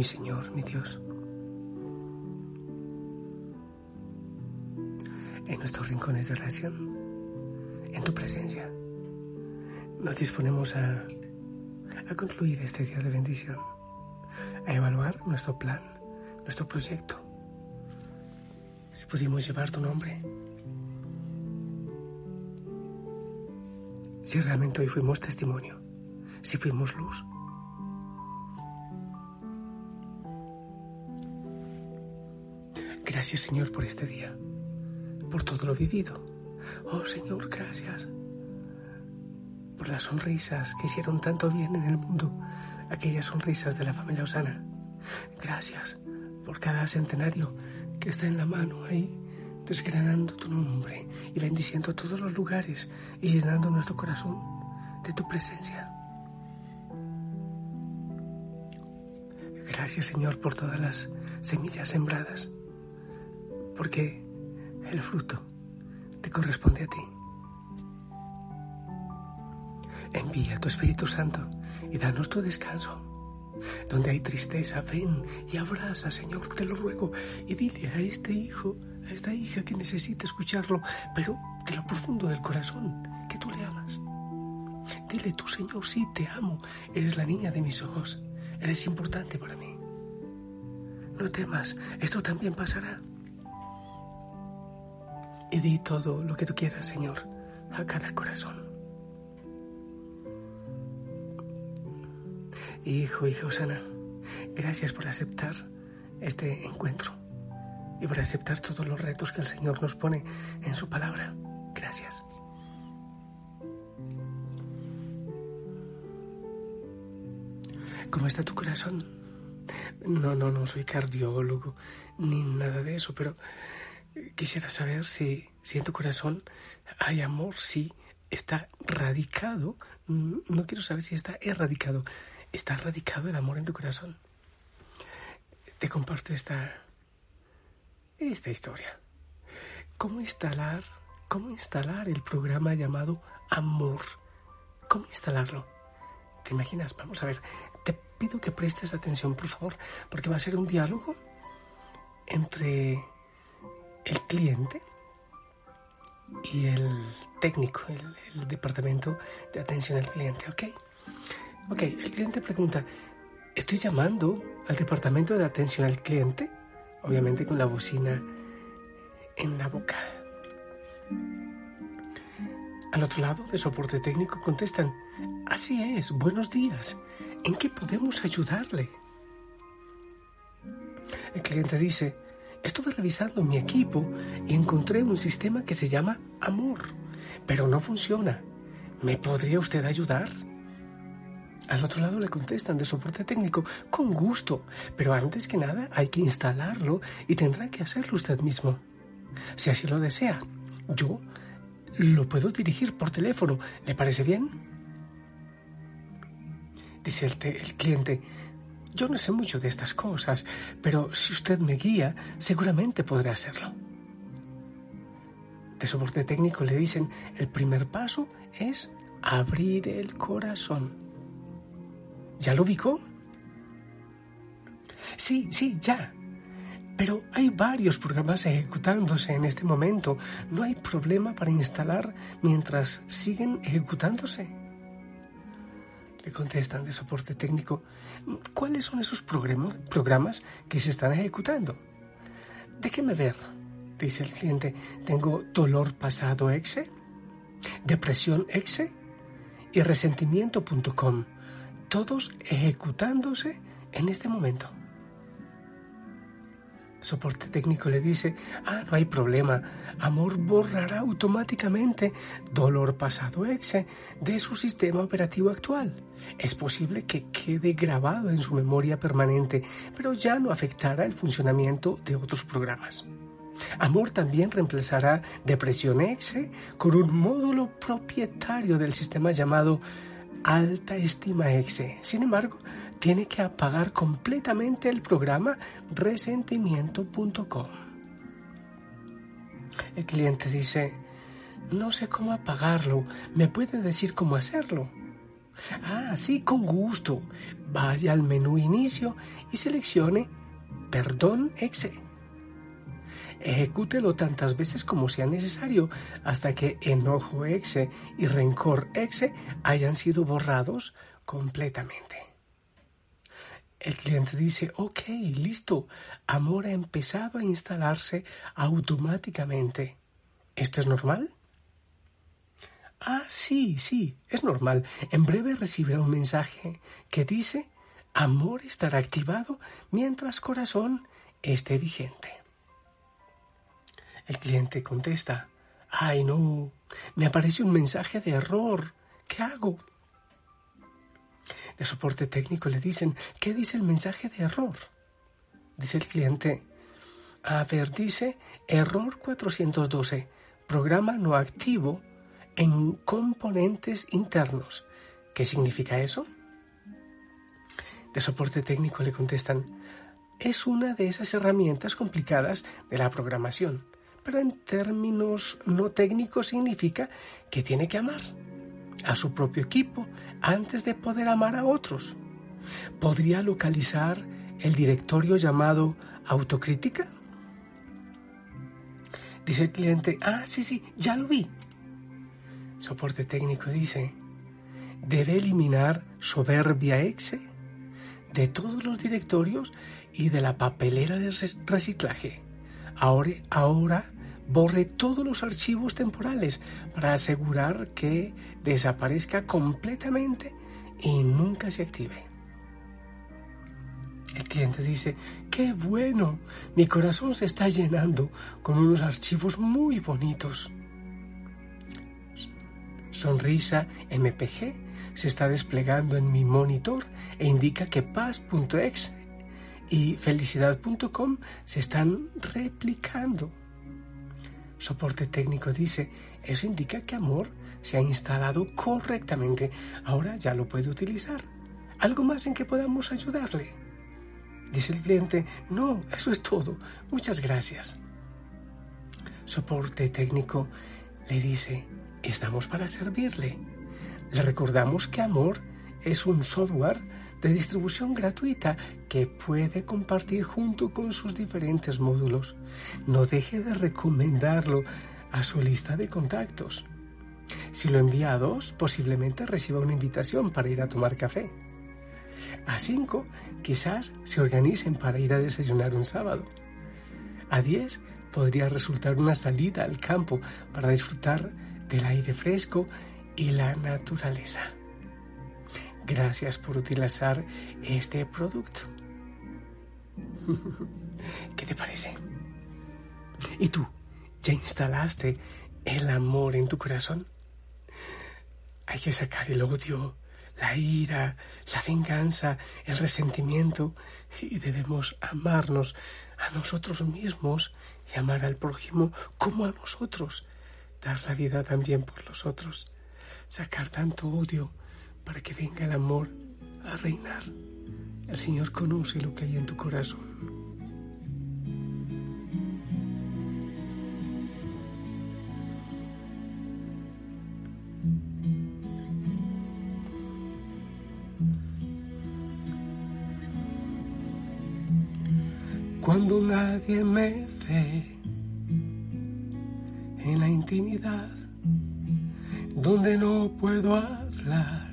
mi Señor, mi Dios. En nuestros rincones de oración, en tu presencia, nos disponemos a, a concluir este día de bendición, a evaluar nuestro plan, nuestro proyecto. Si pudimos llevar tu nombre, si realmente hoy fuimos testimonio, si fuimos luz. Gracias Señor por este día, por todo lo vivido. Oh Señor, gracias por las sonrisas que hicieron tanto bien en el mundo, aquellas sonrisas de la familia Osana. Gracias por cada centenario que está en la mano ahí, desgranando tu nombre y bendiciendo todos los lugares y llenando nuestro corazón de tu presencia. Gracias Señor por todas las semillas sembradas porque el fruto te corresponde a ti. Envía tu Espíritu Santo y danos tu descanso. Donde hay tristeza, ven y abraza, Señor, te lo ruego, y dile a este hijo, a esta hija que necesita escucharlo, pero de lo profundo del corazón, que tú le amas. Dile tú, Señor, sí, te amo, eres la niña de mis ojos, eres importante para mí. No temas, esto también pasará y di todo lo que tú quieras, Señor, a cada corazón. Hijo, hija Osana, gracias por aceptar este encuentro y por aceptar todos los retos que el Señor nos pone en su palabra. Gracias. ¿Cómo está tu corazón? No, no, no soy cardiólogo ni nada de eso, pero Quisiera saber si, si en tu corazón hay amor, si está radicado, mm, no quiero saber si está erradicado, está radicado el amor en tu corazón. Te comparto esta, esta historia. ¿Cómo instalar, cómo instalar el programa llamado Amor? ¿Cómo instalarlo? ¿Te imaginas? Vamos a ver, te pido que prestes atención, por favor, porque va a ser un diálogo entre el cliente y el técnico, el, departamento de atención al cliente, ¿ok? Ok, el cliente pregunta, estoy llamando al departamento de atención al cliente, obviamente con la bocina en la boca. Al otro lado, de soporte técnico, contestan, así es, buenos días, ¿en qué podemos ayudarle? El cliente dice, Estuve revisando mi equipo y encontré un sistema que se llama Amor, pero no funciona. ¿Me podría usted ayudar? Al otro lado le contestan de soporte técnico, con gusto, pero antes que nada hay que instalarlo y tendrá que hacerlo usted mismo. Si así lo desea, yo lo puedo dirigir por teléfono. ¿Le parece bien? Dice el, el cliente, yo no sé mucho de estas cosas, pero si usted me guía, seguramente podré hacerlo. De soporte técnico le dicen, el primer paso es abrir el corazón. ¿Ya lo ubicó? Sí, sí, ya. Pero hay varios programas ejecutándose en este momento. No hay problema para instalar mientras siguen ejecutándose le contestan de soporte técnico, ¿cuáles son esos programas que se están ejecutando? Déjeme ver, dice el cliente, tengo dolor pasado exe, depresión exe y resentimiento.com, todos ejecutándose en este momento. Soporte técnico le dice, ah, no hay problema, Amor borrará automáticamente dolor pasado exe de su sistema operativo actual. Es posible que quede grabado en su memoria permanente, pero ya no afectará el funcionamiento de otros programas. Amor también reemplazará Depresión Exe con un módulo propietario del sistema llamado Alta Estima Exe. Sin embargo, tiene que apagar completamente el programa resentimiento.com. El cliente dice, no sé cómo apagarlo, ¿me puede decir cómo hacerlo? Ah, sí, con gusto. Vaya al menú Inicio y seleccione Perdón Exe. Ejecútelo tantas veces como sea necesario hasta que enojo exe y rencor exe hayan sido borrados completamente. El cliente dice, ok, listo, amor ha empezado a instalarse automáticamente. ¿Esto es normal? Ah, sí, sí, es normal. En breve recibirá un mensaje que dice, amor estará activado mientras corazón esté vigente. El cliente contesta, ay no, me aparece un mensaje de error. ¿Qué hago? De soporte técnico le dicen, ¿qué dice el mensaje de error? Dice el cliente, a ver, dice error 412, programa no activo en componentes internos. ¿Qué significa eso? De soporte técnico le contestan, es una de esas herramientas complicadas de la programación pero en términos no técnicos significa que tiene que amar a su propio equipo antes de poder amar a otros. ¿Podría localizar el directorio llamado autocrítica? Dice el cliente, ah, sí, sí, ya lo vi. Soporte técnico dice, debe eliminar soberbia exe de todos los directorios y de la papelera de reciclaje. Ahora, ahora borre todos los archivos temporales para asegurar que desaparezca completamente y nunca se active. El cliente dice, qué bueno, mi corazón se está llenando con unos archivos muy bonitos. Sonrisa MPG se está desplegando en mi monitor e indica que paz.exe y felicidad.com se están replicando. Soporte técnico dice, eso indica que amor se ha instalado correctamente. Ahora ya lo puede utilizar. ¿Algo más en que podamos ayudarle? Dice el cliente, no, eso es todo. Muchas gracias. Soporte técnico le dice, estamos para servirle. Le recordamos que Amor es un software de distribución gratuita que puede compartir junto con sus diferentes módulos. No deje de recomendarlo a su lista de contactos. Si lo envía a dos, posiblemente reciba una invitación para ir a tomar café. A cinco, quizás se organicen para ir a desayunar un sábado. A diez, podría resultar una salida al campo para disfrutar del aire fresco y la naturaleza. Gracias por utilizar este producto. ¿Qué te parece? ¿Y tú? ¿Ya instalaste el amor en tu corazón? Hay que sacar el odio, la ira, la venganza, el resentimiento y debemos amarnos a nosotros mismos y amar al prójimo como a nosotros. Dar la vida también por los otros. Sacar tanto odio, para que venga el amor a reinar. El Señor conoce lo que hay en tu corazón. Cuando nadie me ve en la intimidad, donde no puedo hablar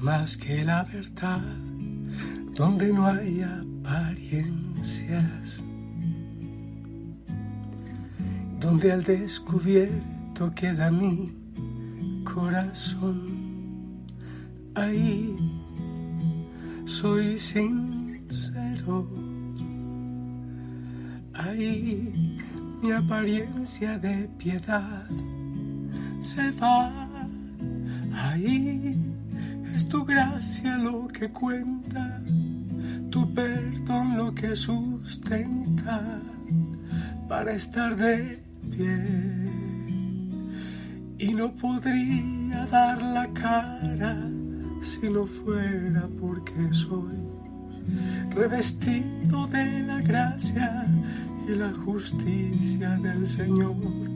más que la verdad, donde no hay apariencias, donde al descubierto queda mi corazón, ahí soy sincero, ahí mi apariencia de piedad se va, ahí es tu gracia lo que cuenta, tu perdón lo que sustenta para estar de pie. Y no podría dar la cara si no fuera porque soy revestido de la gracia y la justicia del Señor.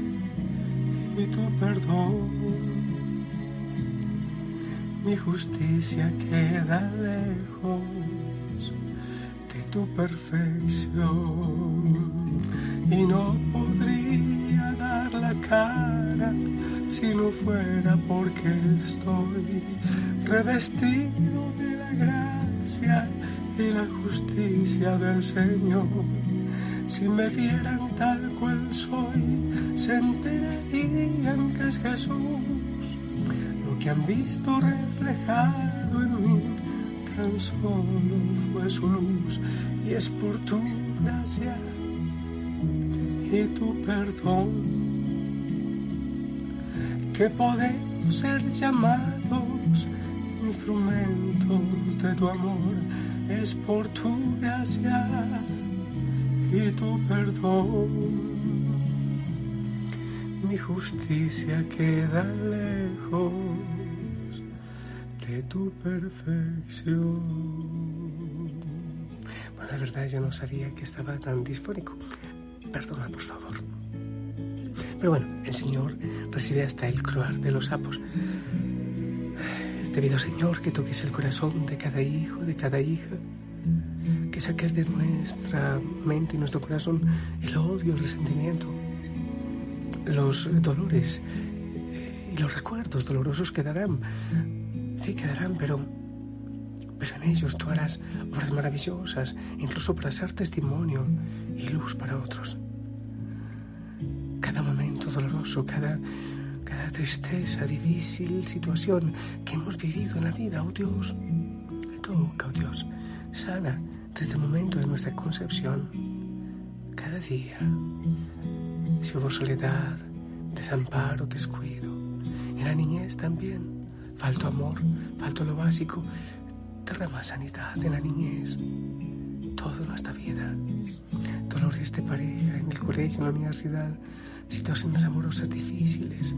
tu perdón. Mi justicia queda lejos de tu perfección y no podría dar la cara si no fuera porque estoy revestido de la gracia y la justicia del Señor. Si me dieran tal cual soy, se enterarían que es Jesús. Lo que han visto reflejado en mí, tan solo fue su luz. Y es por tu gracia y tu perdón que podemos ser llamados instrumentos de tu amor. Es por tu gracia y tu perdón. Mi justicia queda lejos de tu perfección. Bueno, la verdad yo no sabía que estaba tan disfónico. Perdona, por favor. Pero bueno, el Señor recibe hasta el croar de los sapos. Te pido, Señor, que toques el corazón de cada hijo, de cada hija, que saques de nuestra mente y nuestro corazón el odio, el resentimiento, los dolores eh, y los recuerdos dolorosos quedarán. Sí, quedarán, pero, pero en ellos tú harás obras maravillosas, incluso para ser testimonio y luz para otros. Cada momento doloroso, cada, cada tristeza, difícil situación que hemos vivido en la vida, oh Dios, toca, oh Dios, sana desde el momento de nuestra concepción, cada día. Si hubo soledad, desamparo, descuido, en la niñez también, falto amor, falto lo básico, derrama sanidad en la niñez, toda nuestra vida dolores de pareja en el colegio, en la universidad, situaciones amorosas difíciles,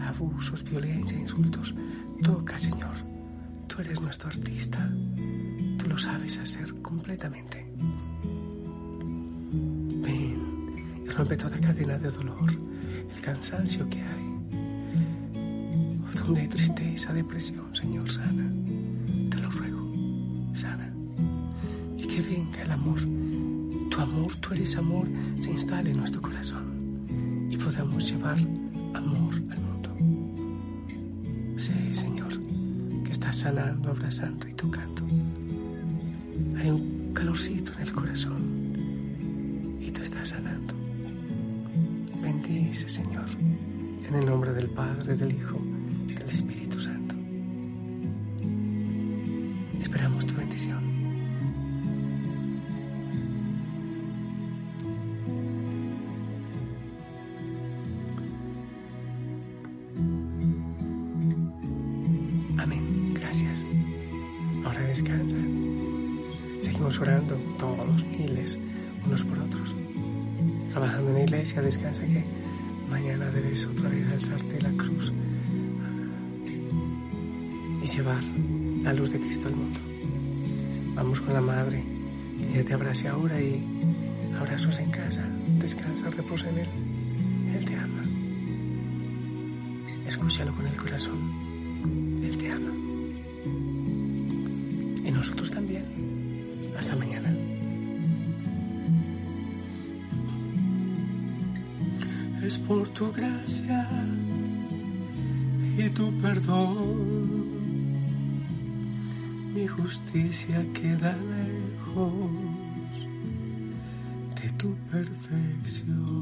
abusos, violencia, insultos. Toca, Señor. Tú eres nuestro artista. Lo sabes hacer completamente. Ven y rompe toda cadena de dolor, el cansancio que hay. Donde hay tristeza, depresión, Señor, sana. Te lo ruego, sana. Y que venga el amor tu amor, tú eres amor, se instale en nuestro corazón y podamos llevar amor al mundo. Sé, Señor, que estás sanando, abrazando y tocando. Un calorcito en el corazón y tú estás sanando. Bendice, Señor, en el nombre del Padre, del Hijo, del Espíritu Santo. Esperamos tu bendición. Orando todos, miles, unos por otros. Trabajando en la iglesia, descansa que mañana debes otra vez alzarte la cruz y llevar la luz de Cristo al mundo. Vamos con la Madre, que ya te abrace ahora y abrazos en casa. Descansa, reposa en Él. Él te ama. Escúchalo con el corazón. Él te ama nosotros también. Hasta mañana. Es por tu gracia y tu perdón. Mi justicia queda lejos de tu perfección.